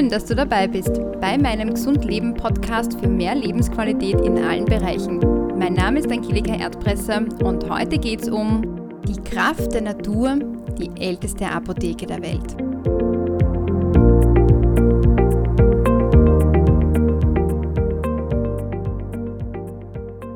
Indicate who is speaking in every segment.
Speaker 1: Schön, dass du dabei bist bei meinem Gesund Leben Podcast für mehr Lebensqualität in allen Bereichen. Mein Name ist Angelika Erdpresser und heute geht es um die Kraft der Natur, die älteste Apotheke der Welt.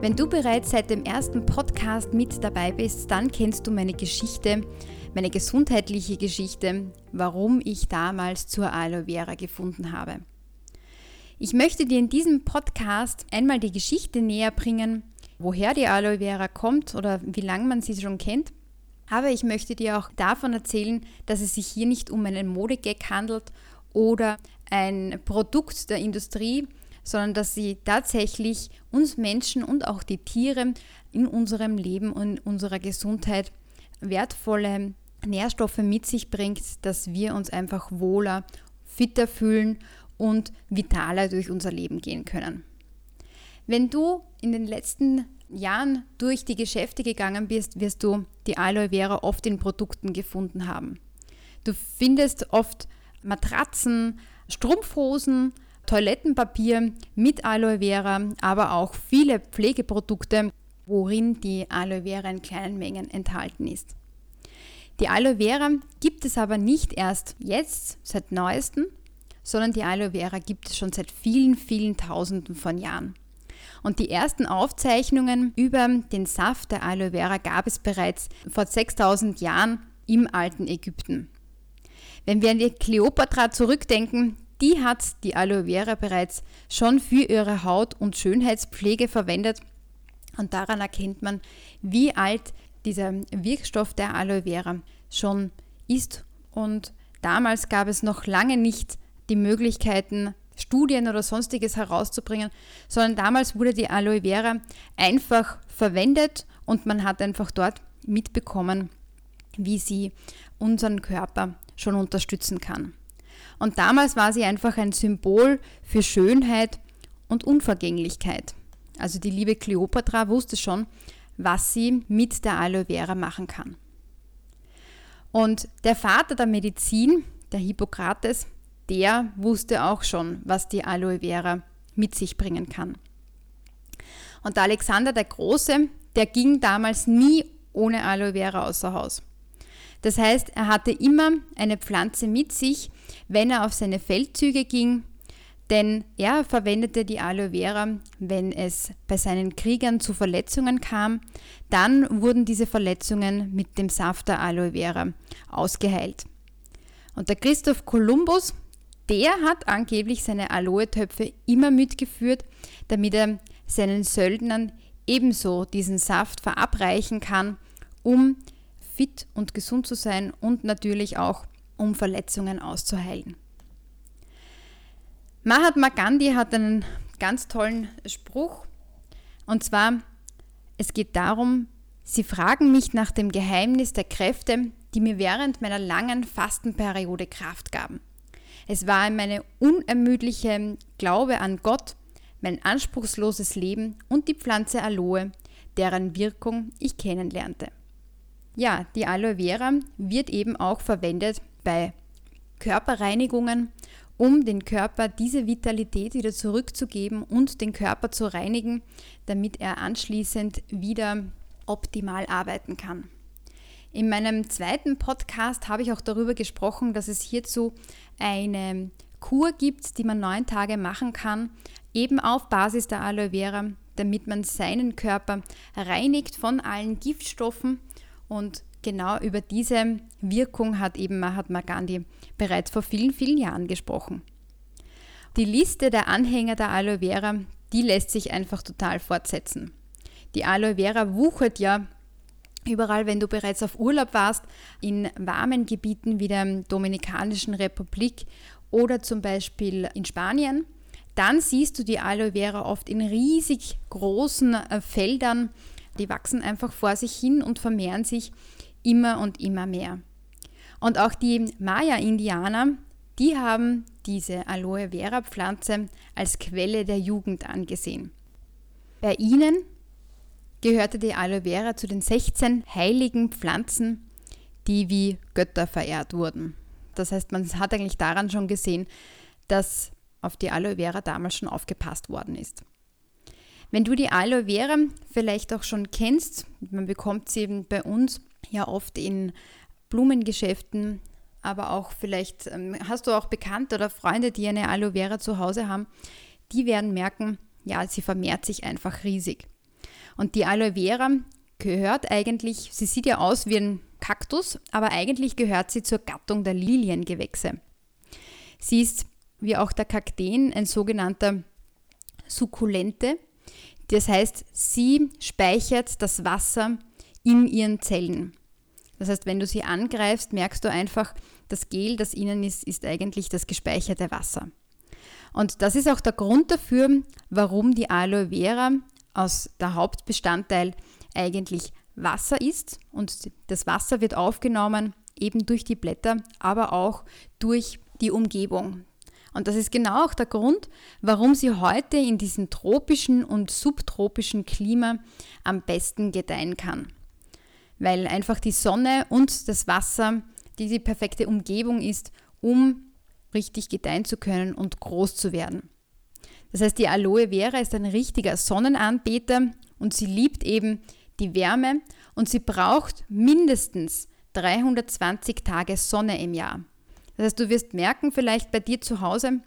Speaker 1: Wenn du bereits seit dem ersten Podcast mit dabei bist, dann kennst du meine Geschichte, meine gesundheitliche Geschichte, warum ich damals zur Aloe Vera gefunden habe. Ich möchte dir in diesem Podcast einmal die Geschichte näher bringen, woher die Aloe Vera kommt oder wie lange man sie schon kennt. Aber ich möchte dir auch davon erzählen, dass es sich hier nicht um einen Modegag handelt oder ein Produkt der Industrie, sondern dass sie tatsächlich uns Menschen und auch die Tiere in unserem Leben und unserer Gesundheit wertvolle Nährstoffe mit sich bringt, dass wir uns einfach wohler, fitter fühlen und vitaler durch unser Leben gehen können. Wenn du in den letzten Jahren durch die Geschäfte gegangen bist, wirst du die Aloe Vera oft in Produkten gefunden haben. Du findest oft Matratzen, Strumpfhosen, Toilettenpapier mit Aloe Vera, aber auch viele Pflegeprodukte, worin die Aloe Vera in kleinen Mengen enthalten ist. Die Aloe Vera gibt es aber nicht erst jetzt, seit neuestem, sondern die Aloe Vera gibt es schon seit vielen, vielen Tausenden von Jahren. Und die ersten Aufzeichnungen über den Saft der Aloe Vera gab es bereits vor 6000 Jahren im alten Ägypten. Wenn wir an die Kleopatra zurückdenken, die hat die Aloe Vera bereits schon für ihre Haut- und Schönheitspflege verwendet. Und daran erkennt man, wie alt dieser Wirkstoff der Aloe Vera schon ist. Und damals gab es noch lange nicht die Möglichkeiten, Studien oder sonstiges herauszubringen, sondern damals wurde die Aloe Vera einfach verwendet und man hat einfach dort mitbekommen, wie sie unseren Körper schon unterstützen kann. Und damals war sie einfach ein Symbol für Schönheit und Unvergänglichkeit. Also die liebe Kleopatra wusste schon, was sie mit der Aloe Vera machen kann. Und der Vater der Medizin, der Hippokrates, der wusste auch schon, was die Aloe Vera mit sich bringen kann. Und der Alexander der Große, der ging damals nie ohne Aloe Vera außer Haus. Das heißt, er hatte immer eine Pflanze mit sich, wenn er auf seine Feldzüge ging denn er verwendete die Aloe Vera, wenn es bei seinen Kriegern zu Verletzungen kam. Dann wurden diese Verletzungen mit dem Saft der Aloe Vera ausgeheilt. Und der Christoph Kolumbus, der hat angeblich seine Aloe-Töpfe immer mitgeführt, damit er seinen Söldnern ebenso diesen Saft verabreichen kann, um fit und gesund zu sein und natürlich auch um Verletzungen auszuheilen. Mahatma Gandhi hat einen ganz tollen Spruch und zwar, es geht darum, Sie fragen mich nach dem Geheimnis der Kräfte, die mir während meiner langen Fastenperiode Kraft gaben. Es war meine unermüdliche Glaube an Gott, mein anspruchsloses Leben und die Pflanze Aloe, deren Wirkung ich kennenlernte. Ja, die Aloe Vera wird eben auch verwendet bei Körperreinigungen um den Körper diese Vitalität wieder zurückzugeben und den Körper zu reinigen, damit er anschließend wieder optimal arbeiten kann. In meinem zweiten Podcast habe ich auch darüber gesprochen, dass es hierzu eine Kur gibt, die man neun Tage machen kann, eben auf Basis der Aloe Vera, damit man seinen Körper reinigt von allen Giftstoffen und genau über diese Wirkung hat eben Mahatma Gandhi bereits vor vielen, vielen Jahren gesprochen. Die Liste der Anhänger der Aloe Vera, die lässt sich einfach total fortsetzen. Die Aloe Vera wuchert ja überall, wenn du bereits auf Urlaub warst, in warmen Gebieten wie der Dominikanischen Republik oder zum Beispiel in Spanien. Dann siehst du die Aloe Vera oft in riesig großen äh, Feldern. Die wachsen einfach vor sich hin und vermehren sich immer und immer mehr. Und auch die Maya-Indianer, die haben diese Aloe Vera Pflanze als Quelle der Jugend angesehen. Bei ihnen gehörte die Aloe Vera zu den 16 heiligen Pflanzen, die wie Götter verehrt wurden. Das heißt, man hat eigentlich daran schon gesehen, dass auf die Aloe Vera damals schon aufgepasst worden ist. Wenn du die Aloe Vera vielleicht auch schon kennst, man bekommt sie eben bei uns ja oft in Blumengeschäften, aber auch vielleicht ähm, hast du auch Bekannte oder Freunde, die eine Aloe Vera zu Hause haben, die werden merken, ja, sie vermehrt sich einfach riesig. Und die Aloe Vera gehört eigentlich, sie sieht ja aus wie ein Kaktus, aber eigentlich gehört sie zur Gattung der Liliengewächse. Sie ist, wie auch der Kakteen, ein sogenannter Sukkulente. Das heißt, sie speichert das Wasser in ihren Zellen. Das heißt, wenn du sie angreifst, merkst du einfach, das Gel, das innen ist, ist eigentlich das gespeicherte Wasser. Und das ist auch der Grund dafür, warum die Aloe Vera aus der Hauptbestandteil eigentlich Wasser ist und das Wasser wird aufgenommen eben durch die Blätter, aber auch durch die Umgebung. Und das ist genau auch der Grund, warum sie heute in diesem tropischen und subtropischen Klima am besten gedeihen kann. Weil einfach die Sonne und das Wasser die die perfekte Umgebung ist, um richtig gedeihen zu können und groß zu werden. Das heißt, die Aloe Vera ist ein richtiger Sonnenanbeter und sie liebt eben die Wärme und sie braucht mindestens 320 Tage Sonne im Jahr. Das heißt, du wirst merken, vielleicht bei dir zu Hause,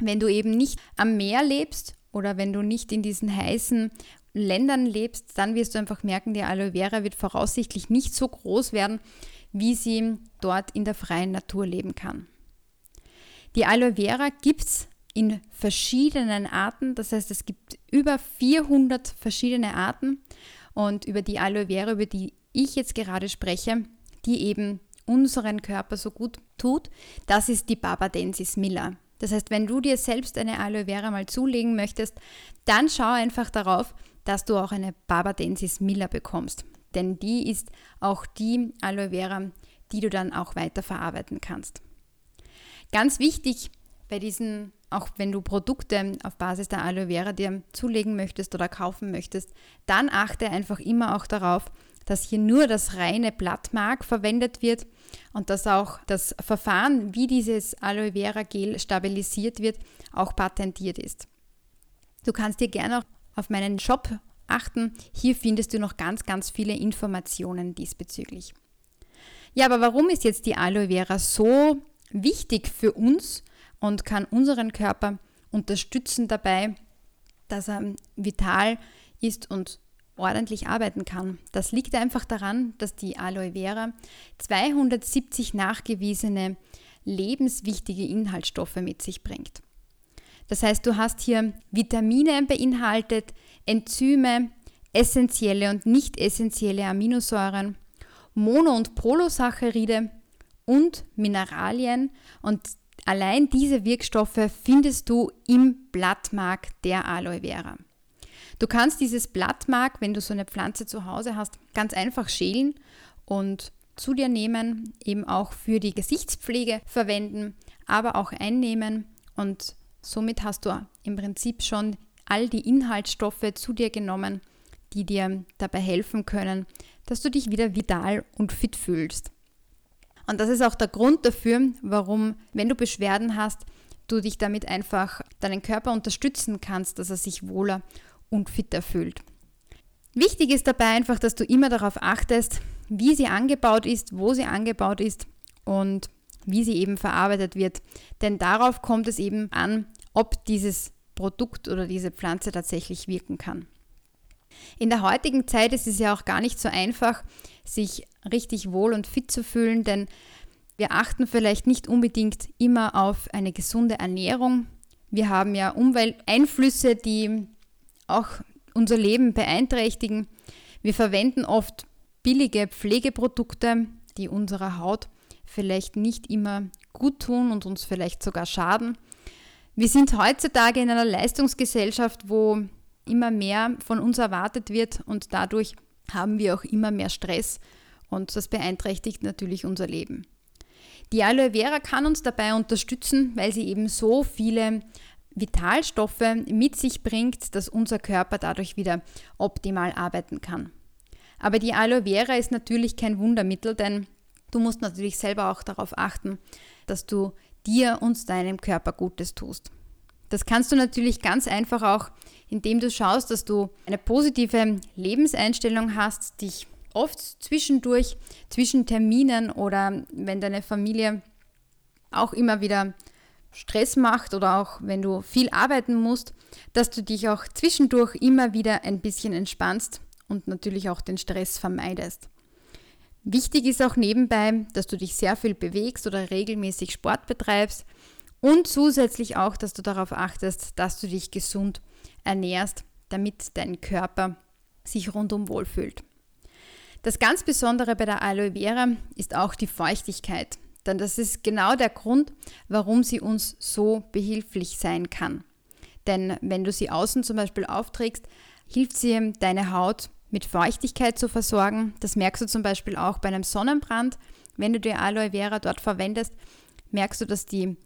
Speaker 1: wenn du eben nicht am Meer lebst oder wenn du nicht in diesen heißen Ländern lebst, dann wirst du einfach merken, die Aloe Vera wird voraussichtlich nicht so groß werden, wie sie dort in der freien Natur leben kann. Die Aloe Vera gibt es in verschiedenen Arten, das heißt es gibt über 400 verschiedene Arten und über die Aloe Vera, über die ich jetzt gerade spreche, die eben unseren Körper so gut tut, das ist die Barbadensis miller. Das heißt, wenn du dir selbst eine Aloe Vera mal zulegen möchtest, dann schau einfach darauf, dass du auch eine Barbadensis miller bekommst denn die ist auch die Aloe Vera, die du dann auch weiterverarbeiten kannst. Ganz wichtig bei diesen, auch wenn du Produkte auf Basis der Aloe Vera dir zulegen möchtest oder kaufen möchtest, dann achte einfach immer auch darauf, dass hier nur das reine Blattmark verwendet wird und dass auch das Verfahren, wie dieses Aloe Vera Gel stabilisiert wird, auch patentiert ist. Du kannst dir gerne auch auf meinen Shop achten. Hier findest du noch ganz, ganz viele Informationen diesbezüglich. Ja, aber warum ist jetzt die Aloe Vera so wichtig für uns und kann unseren Körper unterstützen dabei, dass er vital ist und ordentlich arbeiten kann. Das liegt einfach daran, dass die Aloe Vera 270 nachgewiesene lebenswichtige Inhaltsstoffe mit sich bringt. Das heißt, du hast hier Vitamine beinhaltet, Enzyme, essentielle und nicht essentielle Aminosäuren, Mono- und Polosaccharide und Mineralien und allein diese Wirkstoffe findest du im Blattmark der Aloe Vera. Du kannst dieses Blattmark, wenn du so eine Pflanze zu Hause hast, ganz einfach schälen und zu dir nehmen, eben auch für die Gesichtspflege verwenden, aber auch einnehmen und somit hast du im Prinzip schon all die Inhaltsstoffe zu dir genommen, die dir dabei helfen können, dass du dich wieder vital und fit fühlst. Und das ist auch der Grund dafür, warum, wenn du Beschwerden hast, du dich damit einfach deinen Körper unterstützen kannst, dass er sich wohler und fitter fühlt. Wichtig ist dabei einfach, dass du immer darauf achtest, wie sie angebaut ist, wo sie angebaut ist und wie sie eben verarbeitet wird. Denn darauf kommt es eben an, ob dieses Produkt oder diese Pflanze tatsächlich wirken kann. In der heutigen Zeit ist es ja auch gar nicht so einfach, sich richtig wohl und fit zu fühlen, denn wir achten vielleicht nicht unbedingt immer auf eine gesunde Ernährung. Wir haben ja Umwelteinflüsse, die auch unser Leben beeinträchtigen. Wir verwenden oft billige Pflegeprodukte, die unserer Haut vielleicht nicht immer gut tun und uns vielleicht sogar schaden. Wir sind heutzutage in einer Leistungsgesellschaft, wo immer mehr von uns erwartet wird und dadurch haben wir auch immer mehr Stress und das beeinträchtigt natürlich unser Leben. Die Aloe Vera kann uns dabei unterstützen, weil sie eben so viele Vitalstoffe mit sich bringt, dass unser Körper dadurch wieder optimal arbeiten kann. Aber die Aloe Vera ist natürlich kein Wundermittel, denn du musst natürlich selber auch darauf achten, dass du dir und deinem Körper Gutes tust. Das kannst du natürlich ganz einfach auch, indem du schaust, dass du eine positive Lebenseinstellung hast, dich oft zwischendurch, zwischen Terminen oder wenn deine Familie auch immer wieder Stress macht oder auch wenn du viel arbeiten musst, dass du dich auch zwischendurch immer wieder ein bisschen entspannst und natürlich auch den Stress vermeidest. Wichtig ist auch nebenbei, dass du dich sehr viel bewegst oder regelmäßig Sport betreibst und zusätzlich auch, dass du darauf achtest, dass du dich gesund ernährst, damit dein Körper sich rundum wohlfühlt. Das ganz Besondere bei der Aloe Vera ist auch die Feuchtigkeit, denn das ist genau der Grund, warum sie uns so behilflich sein kann. Denn wenn du sie außen zum Beispiel aufträgst, hilft sie deine Haut mit Feuchtigkeit zu versorgen. Das merkst du zum Beispiel auch bei einem Sonnenbrand. Wenn du die Aloe Vera dort verwendest, merkst du, dass die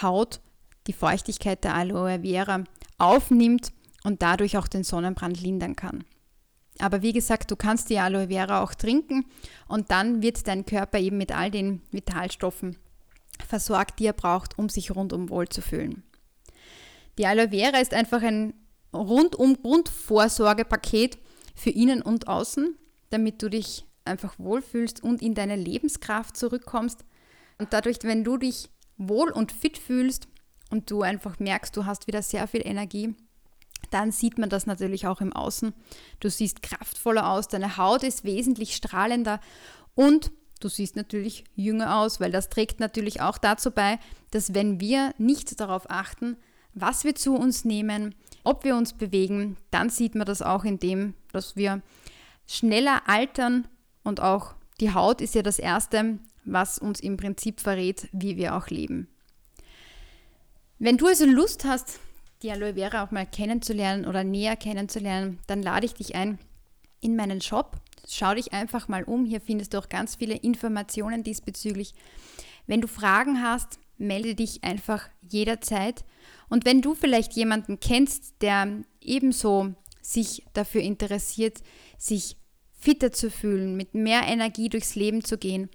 Speaker 1: Haut die Feuchtigkeit der Aloe Vera aufnimmt und dadurch auch den Sonnenbrand lindern kann. Aber wie gesagt, du kannst die Aloe Vera auch trinken und dann wird dein Körper eben mit all den Vitalstoffen versorgt, die er braucht, um sich rundum wohl zu fühlen. Die Aloe Vera ist einfach ein rundum Grundvorsorgepaket für innen und außen, damit du dich einfach wohlfühlst und in deine Lebenskraft zurückkommst. Und dadurch, wenn du dich wohl und fit fühlst und du einfach merkst, du hast wieder sehr viel Energie, dann sieht man das natürlich auch im Außen. Du siehst kraftvoller aus, deine Haut ist wesentlich strahlender und du siehst natürlich jünger aus, weil das trägt natürlich auch dazu bei, dass wenn wir nicht darauf achten, was wir zu uns nehmen, ob wir uns bewegen, dann sieht man das auch in dem, dass wir schneller altern und auch die Haut ist ja das Erste, was uns im Prinzip verrät, wie wir auch leben. Wenn du also Lust hast, die Aloe Vera auch mal kennenzulernen oder näher kennenzulernen, dann lade ich dich ein in meinen Shop. Schau dich einfach mal um. Hier findest du auch ganz viele Informationen diesbezüglich. Wenn du Fragen hast, melde dich einfach jederzeit. Und wenn du vielleicht jemanden kennst, der ebenso sich dafür interessiert, sich fitter zu fühlen, mit mehr Energie durchs Leben zu gehen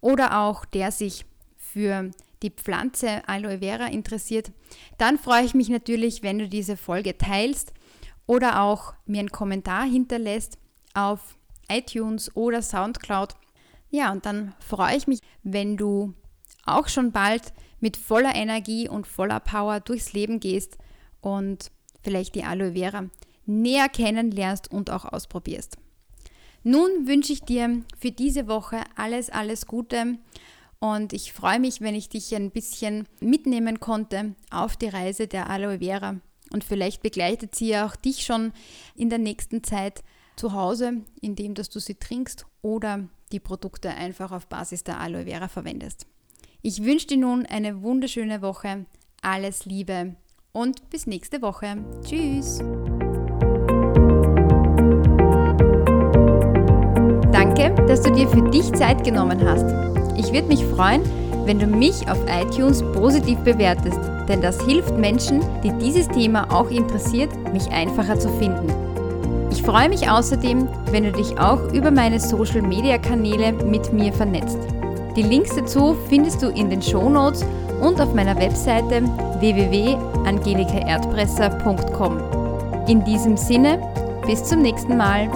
Speaker 1: oder auch der sich für die Pflanze Aloe Vera interessiert, dann freue ich mich natürlich, wenn du diese Folge teilst oder auch mir einen Kommentar hinterlässt auf iTunes oder SoundCloud. Ja, und dann freue ich mich, wenn du auch schon bald mit voller Energie und voller Power durchs Leben gehst und vielleicht die Aloe Vera näher kennenlernst und auch ausprobierst. Nun wünsche ich dir für diese Woche alles, alles Gute und ich freue mich, wenn ich dich ein bisschen mitnehmen konnte auf die Reise der Aloe Vera. Und vielleicht begleitet sie auch dich schon in der nächsten Zeit zu Hause, indem dass du sie trinkst oder die Produkte einfach auf Basis der Aloe Vera verwendest. Ich wünsche dir nun eine wunderschöne Woche. Alles Liebe und bis nächste Woche. Tschüss. Danke, dass du dir für dich Zeit genommen hast. Ich würde mich freuen, wenn du mich auf iTunes positiv bewertest, denn das hilft Menschen, die dieses Thema auch interessiert, mich einfacher zu finden. Ich freue mich außerdem, wenn du dich auch über meine Social-Media-Kanäle mit mir vernetzt. Die Links dazu findest du in den Show Notes und auf meiner Webseite www.angelikaerdpresser.com. In diesem Sinne, bis zum nächsten Mal.